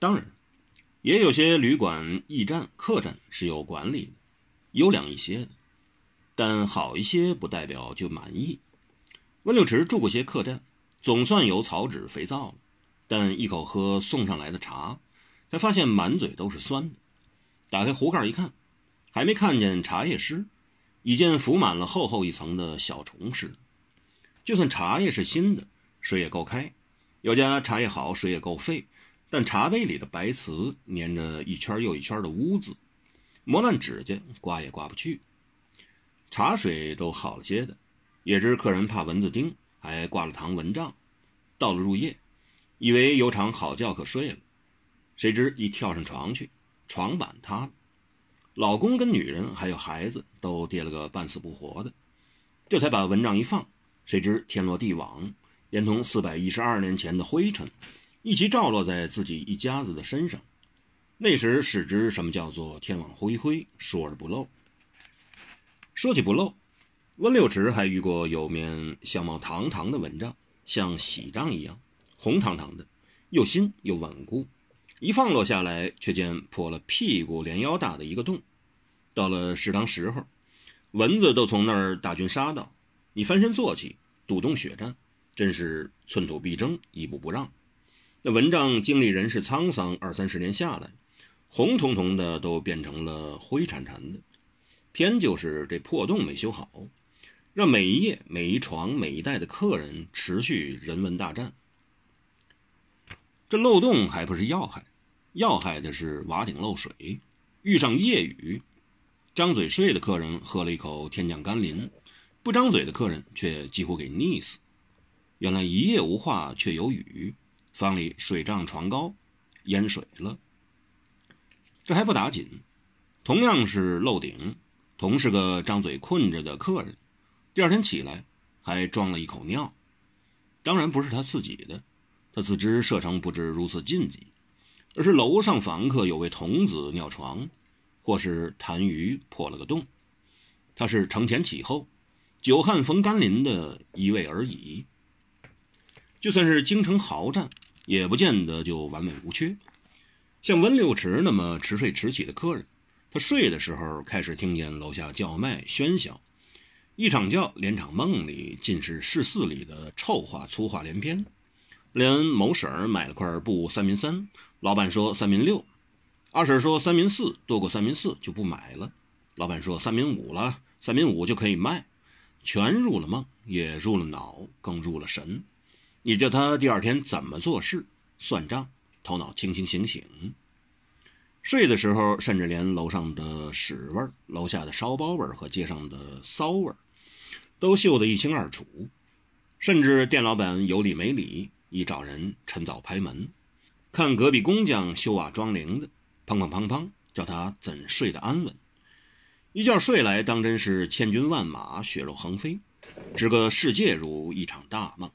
当然，也有些旅馆、驿站、客栈是有管理的，优良一些的，但好一些不代表就满意。温六池住过些客栈，总算有草纸、肥皂了，但一口喝送上来的茶，才发现满嘴都是酸的。打开壶盖一看，还没看见茶叶湿，已见浮满了厚厚一层的小虫似的。就算茶叶是新的，水也够开；有家茶叶好，水也够沸。但茶杯里的白瓷粘着一圈又一圈的污渍，磨烂指甲，刮也刮不去。茶水都好了些的，也知客人怕蚊子叮，还挂了糖蚊帐。到了入夜，以为有场好觉可睡了，谁知一跳上床去，床板塌了，老公跟女人还有孩子都跌了个半死不活的。这才把蚊帐一放，谁知天罗地网，连同四百一十二年前的灰尘。一起照落在自己一家子的身上，那时始知什么叫做天网恢恢，疏而不漏。说起不漏，温六池还遇过有面相貌堂堂的蚊帐，像喜帐一样，红堂堂的，又新又稳固。一放落下来，却见破了屁股连腰大的一个洞。到了适当时候，蚊子都从那儿大军杀到，你翻身坐起，堵洞血战，真是寸土必争，一步不让。那蚊帐经历人世沧桑二三十年下来，红彤彤的都变成了灰沉沉的，偏就是这破洞没修好，让每一夜、每一床、每一代的客人持续人文大战。这漏洞还不是要害，要害的是瓦顶漏水，遇上夜雨，张嘴睡的客人喝了一口天降甘霖，不张嘴的客人却几乎给溺死。原来一夜无话，却有雨。房里水涨船高，淹水了。这还不打紧，同样是漏顶，同是个张嘴困着的客人，第二天起来还装了一口尿，当然不是他自己的，他自知射程不知如此禁忌，而是楼上房客有位童子尿床，或是痰盂破了个洞，他是承前启后，久旱逢甘霖的一位而已。就算是京城豪战。也不见得就完美无缺，像温六池那么迟睡迟起的客人，他睡的时候开始听见楼下叫卖喧嚣，一场觉连场梦里尽是市四里的臭话粗话连篇，连某婶儿买了块布三民三，老板说三民六，二婶说三民四多过三民四就不买了，老板说三民五了，三民五就可以卖，全入了梦，也入了脑，更入了神。你叫他第二天怎么做事、算账，头脑清清醒醒。睡的时候，甚至连楼上的屎味儿、楼下的烧包味儿和街上的骚味儿，都嗅得一清二楚。甚至店老板有理没理，一找人趁早拍门，看隔壁工匠修瓦装铃的，砰砰砰砰，叫他怎睡得安稳？一觉睡来，当真是千军万马，血肉横飞，整个世界如一场大梦。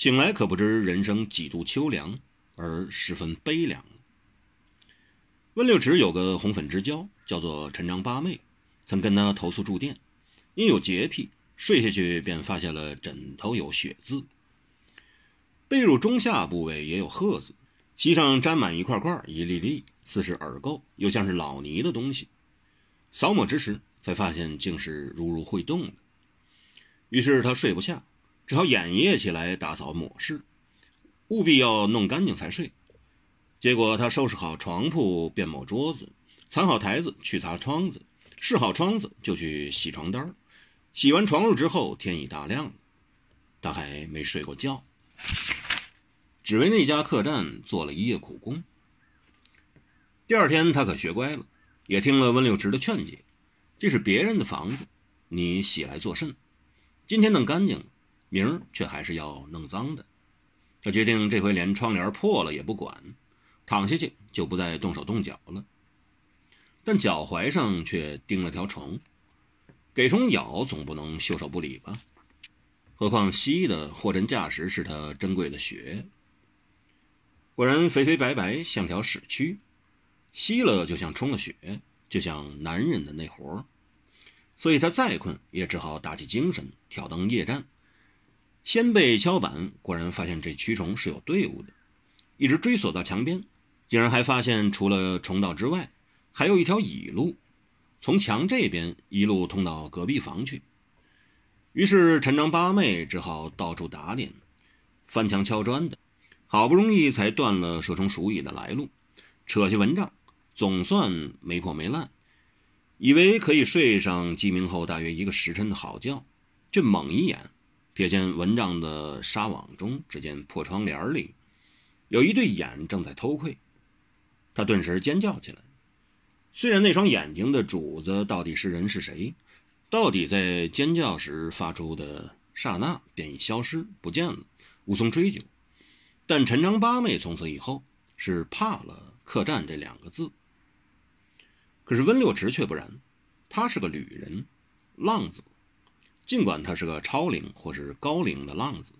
醒来可不知人生几度秋凉，而十分悲凉。温六池有个红粉之交，叫做陈章八妹，曾跟他投宿住店，因有洁癖，睡下去便发现了枕头有血渍，被褥中下部位也有褐渍，膝上沾满一块块、一粒粒，似是耳垢，又像是老泥的东西。扫抹之时，才发现竟是如如会动的，于是他睡不下。只好眼夜起来打扫抹拭，务必要弄干净才睡。结果他收拾好床铺，便抹桌子，藏好台子，去擦窗子，试好窗子，就去洗床单洗完床褥之后，天已大亮了，他还没睡过觉，只为那家客栈做了一夜苦工。第二天他可学乖了，也听了温六池的劝解，这是别人的房子，你洗来做甚？今天弄干净了。明儿却还是要弄脏的，他决定这回连窗帘破了也不管，躺下去就不再动手动脚了。但脚踝上却叮了条虫，给虫咬总不能袖手不理吧？何况吸的货真价实是他珍贵的血，果然肥肥白白像条屎蛆，吸了就像充了血，就像男人的那活儿所以他再困也只好打起精神挑灯夜战。先被敲板，果然发现这蛆虫是有队伍的，一直追索到墙边，竟然还发现除了虫道之外，还有一条乙路，从墙这边一路通到隔壁房去。于是陈章八妹只好到处打点，翻墙敲砖的，好不容易才断了蛇虫鼠蚁的来路，扯下蚊帐，总算没破没烂。以为可以睡上鸡鸣后大约一个时辰的好觉，却猛一眼，瞥见蚊帐的纱网中，只见破窗帘里有一对眼正在偷窥。他顿时尖叫起来。虽然那双眼睛的主子到底是人是谁，到底在尖叫时发出的刹那便已消失不见了，无从追究。但陈章八妹从此以后是怕了“客栈”这两个字。可是温六池却不然，他是个旅人，浪子。尽管他是个超龄或是高龄的浪子，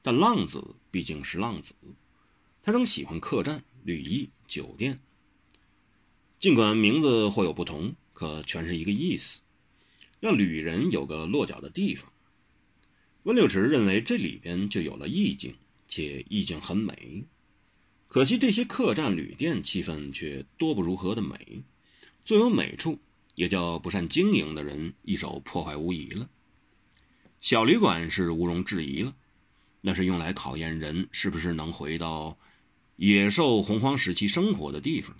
但浪子毕竟是浪子，他仍喜欢客栈、旅驿、酒店。尽管名字或有不同，可全是一个意思，让旅人有个落脚的地方。温六池认为这里边就有了意境，且意境很美。可惜这些客栈、旅店气氛却多不如何的美。最有美处，也叫不善经营的人一手破坏无疑了。小旅馆是毋庸置疑了，那是用来考验人是不是能回到野兽洪荒时期生活的地方。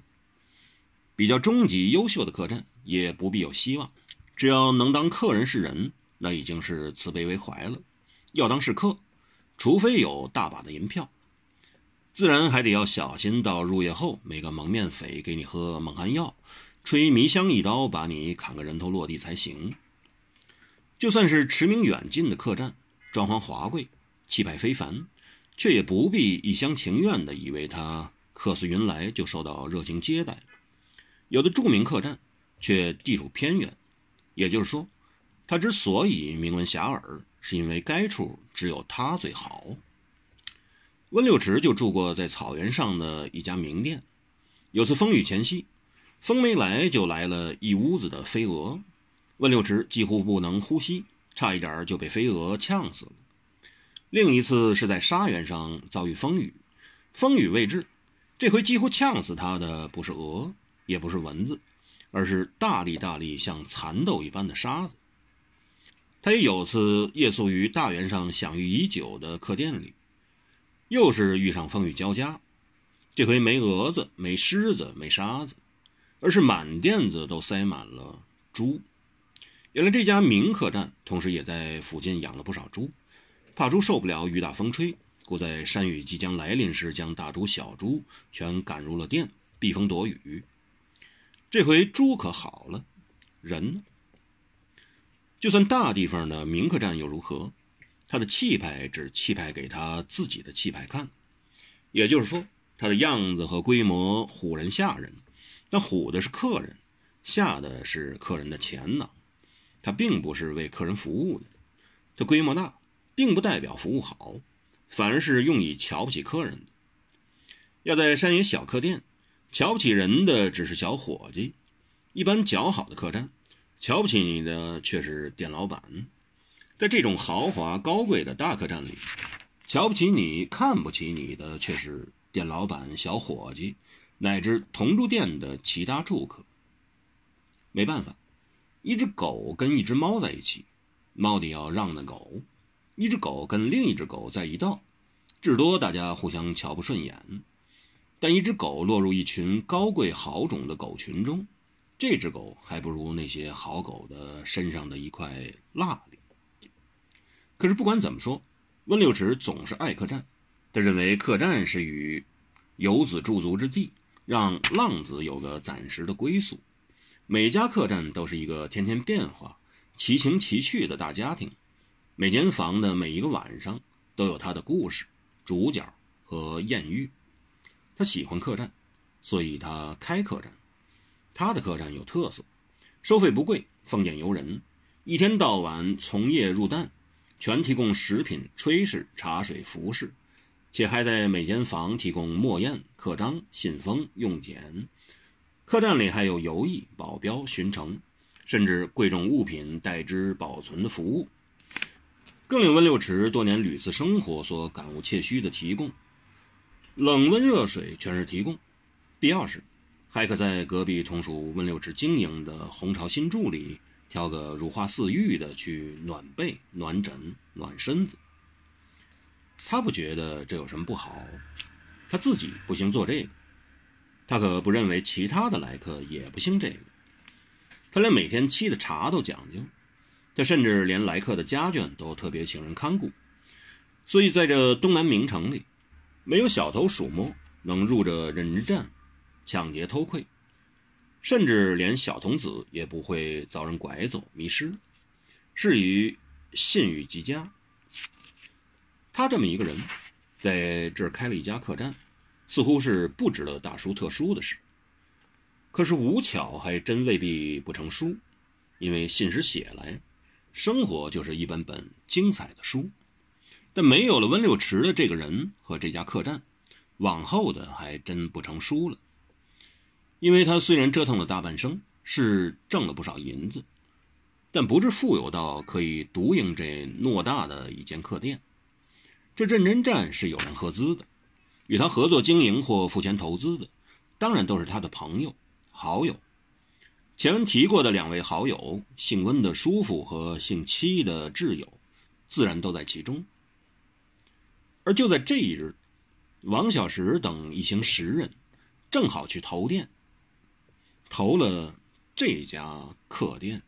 比较终极优秀的客栈也不必有希望，只要能当客人是人，那已经是慈悲为怀了。要当是客，除非有大把的银票，自然还得要小心到入夜后，每个蒙面匪给你喝蒙汗药。吹迷香一刀，把你砍个人头落地才行。就算是驰名远近的客栈，装潢华贵，气派非凡，却也不必一厢情愿地以为他客似云来就受到热情接待。有的著名客栈却地处偏远，也就是说，他之所以名闻遐迩，是因为该处只有他最好。温六池就住过在草原上的一家名店，有次风雨前夕。风没来，就来了一屋子的飞蛾。温六池几乎不能呼吸，差一点就被飞蛾呛死了。另一次是在沙原上遭遇风雨，风雨未至，这回几乎呛死他的不是蛾，也不是蚊子，而是大粒大粒像蚕豆一般的沙子。他也有次夜宿于大原上享誉已久的客店里，又是遇上风雨交加，这回没蛾子，没虱子，没沙子。而是满店子都塞满了猪。原来这家名客栈同时也在附近养了不少猪，怕猪受不了雨打风吹，故在山雨即将来临时，将大猪小猪全赶入了店，避风躲雨。这回猪可好了，人呢？就算大地方的名客栈又如何？他的气派只气派给他自己的气派看，也就是说，他的样子和规模唬人吓人。那唬的是客人，吓的是客人的钱囊。他并不是为客人服务的，他规模大，并不代表服务好，反而是用以瞧不起客人的。要在山野小客店，瞧不起人的只是小伙计；一般较好的客栈，瞧不起你的却是店老板。在这种豪华高贵的大客栈里，瞧不起你、看不起你的却是店老板、小伙计。乃至同住店的其他住客，没办法，一只狗跟一只猫在一起，猫得要让那狗；一只狗跟另一只狗在一道，至多大家互相瞧不顺眼。但一只狗落入一群高贵好种的狗群中，这只狗还不如那些好狗的身上的一块蜡哩。可是不管怎么说，温六尺总是爱客栈，他认为客栈是与游子驻足之地。让浪子有个暂时的归宿。每家客栈都是一个天天变化、奇情奇趣的大家庭。每间房的每一个晚上都有他的故事、主角和艳遇。他喜欢客栈，所以他开客栈。他的客栈有特色，收费不贵，奉俭由人，一天到晚从夜入旦，全提供食品、炊事、茶水、服饰。且还在每间房提供墨砚、刻章、信封、用简。客栈里还有游艺、保镖、巡城，甚至贵重物品代之保存的服务。更令温六池多年屡次生活所感悟切须的提供，冷温热水全是提供，必要时，还可在隔壁同属温六池经营的红潮新住里挑个如花似玉的去暖被、暖枕、暖身子。他不觉得这有什么不好，他自己不行做这个，他可不认为其他的来客也不兴这个。他连每天沏的茶都讲究，他甚至连来客的家眷都特别请人看顾。所以在这东南名城里，没有小偷鼠摸能入这人战、抢劫、偷窥，甚至连小童子也不会遭人拐走、迷失，是于信誉极佳。他这么一个人，在这儿开了一家客栈，似乎是不值得大书特书的事。可是无巧，还真未必不成书，因为信使写来，生活就是一本本精彩的书。但没有了温六池的这个人和这家客栈，往后的还真不成书了。因为他虽然折腾了大半生，是挣了不少银子，但不是富有到可以独营这偌大的一间客店。这认真站是有人合资的，与他合作经营或付钱投资的，当然都是他的朋友、好友。前文提过的两位好友，姓温的叔父和姓戚的挚友，自然都在其中。而就在这一日，王小石等一行十人，正好去投店，投了这家客店。